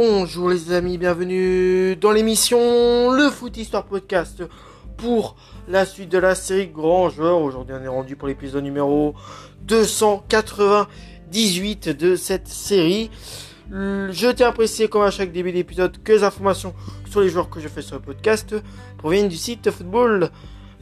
Bonjour les amis, bienvenue dans l'émission Le Foot Histoire Podcast pour la suite de la série Grand Joueur. Aujourd'hui on est rendu pour l'épisode numéro 298 de cette série. Je tiens à préciser comme à chaque début d'épisode que les informations sur les joueurs que je fais sur le podcast proviennent du site Football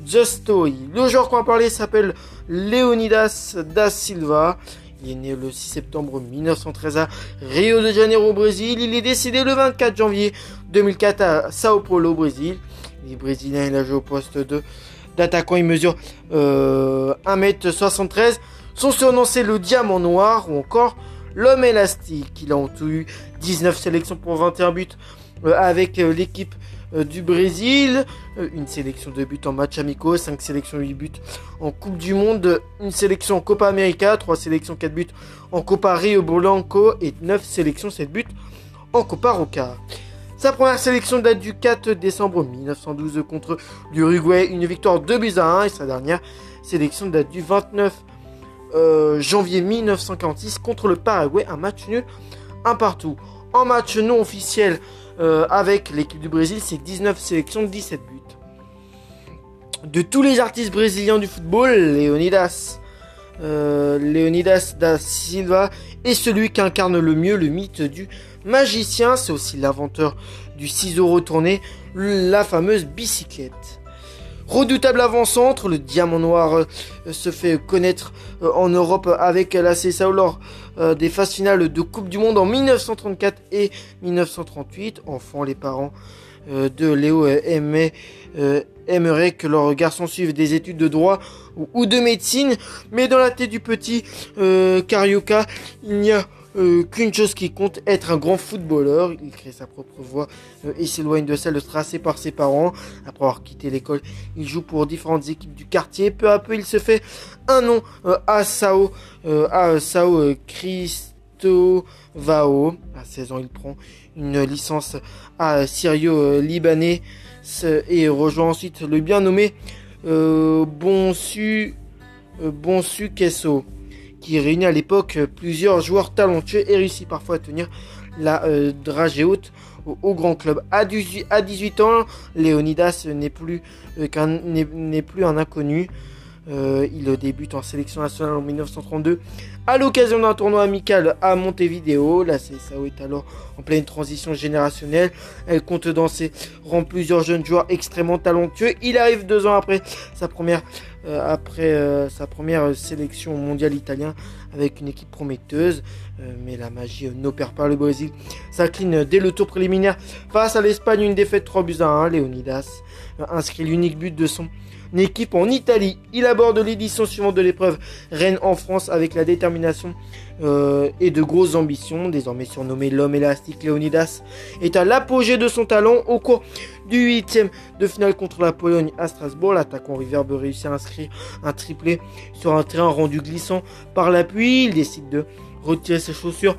Just Story. Le joueur qu'on va parler s'appelle Leonidas da Silva. Il est né le 6 septembre 1913 à Rio de Janeiro au Brésil. Il est décédé le 24 janvier 2004 à Sao Paulo au Brésil. Il est brésilien, il a joué au poste d'attaquant, il mesure euh, 1m73. Son surnom c'est le diamant noir ou encore l'homme élastique. Il a en tout eu 19 sélections pour 21 buts euh, avec euh, l'équipe du Brésil, euh, une sélection de buts en match amicaux, 5 sélections 8 buts en Coupe du Monde, une sélection en Copa América, 3 sélections 4 buts en Copa Rio Blanco et 9 sélections 7 buts en Copa Roca. Sa première sélection date du 4 décembre 1912 contre l'Uruguay, une victoire 2 buts à 1 et sa dernière sélection date du 29 euh, janvier 1946 contre le Paraguay, un match nul, un partout. En match non officiel, euh, avec l'équipe du Brésil, c'est 19 sélections, 17 buts. De tous les artistes brésiliens du football, Leonidas, euh, Leonidas da Silva est celui qui incarne le mieux le mythe du magicien. C'est aussi l'inventeur du ciseau retourné, la fameuse bicyclette. Redoutable avant-centre, le diamant noir euh, se fait connaître euh, en Europe avec la CSAO lors euh, des phases finales de Coupe du Monde en 1934 et 1938. Enfant, les parents de Léo aimeraient que leurs garçons suivent des études de droit ou, de médecine, mais dans la tête du petit Carioca, il n'y a euh, qu'une chose qui compte, être un grand footballeur. Il crée sa propre voie euh, et s'éloigne de celle tracée par ses parents. Après avoir quitté l'école, il joue pour différentes équipes du quartier. Peu à peu, il se fait un nom euh, à Sao, à Sao Vao. À 16 ans, il prend une licence à Syrio Libanais et rejoint ensuite le bien nommé Bonsu Bonsu Kesso qui réunit à l'époque plusieurs joueurs talentueux et réussit parfois à tenir la euh, dragée haute au, grand club. À 18, à 18 ans, Léonidas n'est plus, euh, qu'un, n'est, plus un inconnu. Euh, il débute en sélection nationale en 1932 à l'occasion d'un tournoi amical à Montevideo. La CSAO est alors en pleine transition générationnelle. Elle compte dans ses plusieurs jeunes joueurs extrêmement talentueux. Il arrive deux ans après sa première, euh, après, euh, sa première sélection mondiale italien avec une équipe prometteuse. mais la magie n'opère pas. Le Brésil s'incline dès le tour préliminaire face à l'Espagne. Une défaite 3 buts à 1. Leonidas inscrit l'unique but de son équipe en Italie. Il aborde l'édition suivante de l'épreuve Rennes en France avec la détermination euh, et de grosses ambitions. Désormais surnommé l'homme élastique, Leonidas est à l'apogée de son talent au cours du huitième de finale contre la Pologne à Strasbourg. L'attaquant Riverbe réussit à inscrire un triplé sur un terrain rendu glissant par l'appui. Il décide de retirer ses chaussures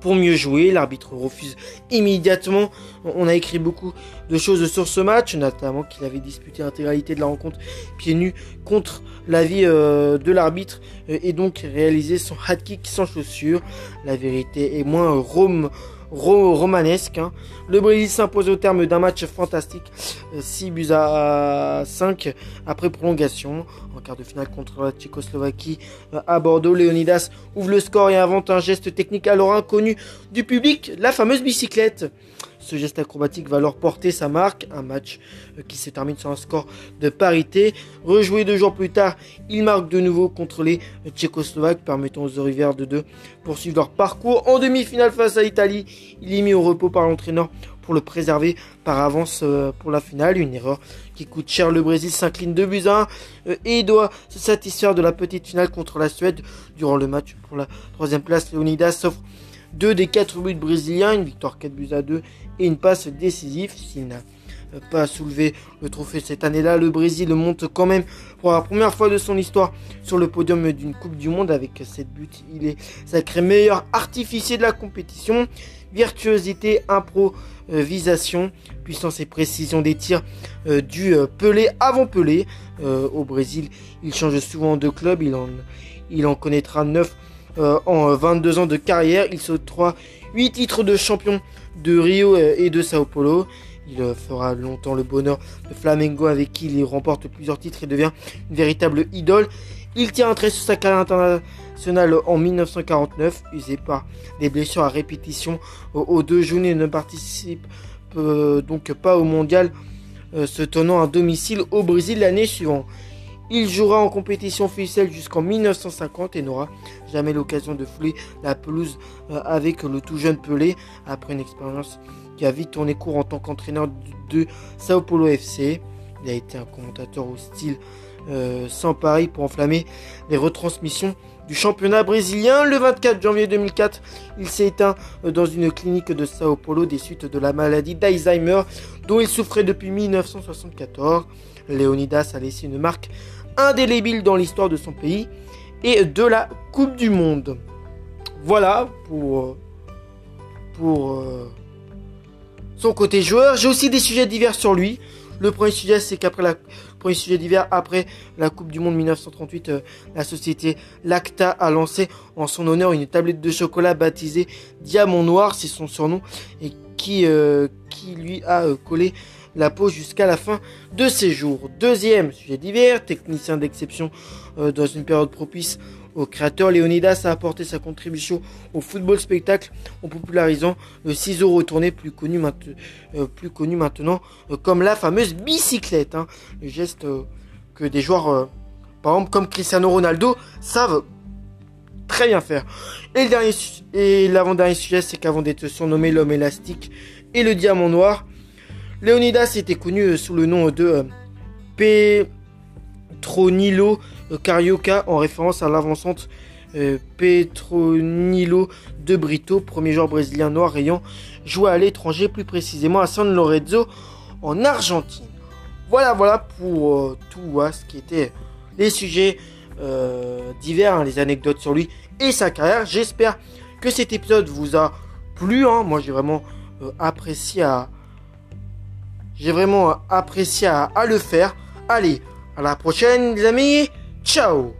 pour mieux jouer. L'arbitre refuse immédiatement. On a écrit beaucoup de choses sur ce match, notamment qu'il avait disputé l'intégralité de la rencontre pieds nus contre l'avis euh, de l'arbitre euh, et donc réalisé son hat kick sans chaussures. La vérité est moins rome romanesque. Hein. Le Brésil s'impose au terme d'un match fantastique, 6 euh, buts à 5 après prolongation. En quart de finale contre la Tchécoslovaquie euh, à Bordeaux, Leonidas ouvre le score et invente un geste technique alors inconnu du public, la fameuse bicyclette. Ce geste acrobatique va alors porter sa marque, un match euh, qui se termine sur un score de parité. Rejoué deux jours plus tard, il marque de nouveau contre les Tchécoslovaques, permettant aux Rivières de deux poursuivre leur parcours. En demi-finale face à l'Italie, il est mis au repos par l'entraîneur pour le préserver par avance euh, pour la finale. Une erreur qui coûte cher. Le Brésil s'incline 2 buts à 1 euh, et doit se satisfaire de la petite finale contre la Suède. Durant le match pour la troisième place, Leonidas s'offre deux des quatre buts brésiliens, une victoire 4 buts à 2 et une passe décisive. S'il n'a pas soulevé le trophée cette année-là, le Brésil monte quand même pour la première fois de son histoire sur le podium d'une Coupe du Monde avec 7 buts. Il est sacré meilleur artificier de la compétition. Virtuosité, improvisation, puissance et précision des tirs euh, du euh, Pelé avant Pelé. Euh, au Brésil, il change souvent de club, il en, il en connaîtra 9 en 22 ans de carrière. Il s'octroie 8 titres de champion de Rio et de Sao Paulo. Il fera longtemps le bonheur de Flamengo avec qui il remporte plusieurs titres et devient une véritable idole. Il tient un trait sur sa carrière internationale en 1949, usé par des blessures à répétition aux deux genoux et ne participe donc pas au mondial, euh, se tenant à domicile au Brésil l'année suivante. Il jouera en compétition officielle jusqu'en 1950 et n'aura jamais l'occasion de fouler la pelouse euh, avec le tout jeune Pelé après une expérience qui a vite tourné court en tant qu'entraîneur de Sao Paulo FC. Il a été un commentateur au style euh, sans pareil pour enflammer les retransmissions du championnat brésilien. Le 24 janvier 2004, il s'est éteint euh, dans une clinique de Sao Paulo des suites de la maladie d'Alzheimer dont il souffrait depuis 1974. Leonidas a laissé une marque indélébile dans l'histoire de son pays et de la Coupe du Monde. Voilà pour, euh, euh, son côté joueur. J'ai aussi des sujets divers sur lui. Le premier sujet, c'est qu'après la premier sujet après la Coupe du Monde 1938, euh, la société Lacta a lancé en son honneur une tablette de chocolat baptisée Diamant Noir, c'est son surnom, et qui, lui a collé la peau jusqu'à la fin de ses jours. Deuxième sujet d'hiver, technicien d'exception dans une période propice au créateur, Léonidas a apporté sa contribution au football spectacle en popularisant le ciseau retourné, plus connu, euh, maintenant euh, comme la fameuse bicyclette. Hein. le geste euh, que des joueurs, par exemple comme Cristiano Ronaldo, savent très bien faire. Et, et l'avant-dernier sujet, c'est qu'avant d'être surnommé l'homme élastique et le diamant noir, Léonidas était connu sous le nom de Petronilo Carioca en référence à l'avancante euh, Petronilo de Brito, premier joueur brésilien noir ayant joué à l'étranger, plus précisément à San Lorenzo en Argentine. Voilà, voilà pour euh, tout hein, ce qui était les sujets euh, divers, hein, les anecdotes sur lui et sa carrière. J'espère que cet épisode vous a plu. Hein. Moi, j'ai vraiment apprécié à, j'ai vraiment apprécié à le faire. Allez, à la prochaine, les amis. Ciao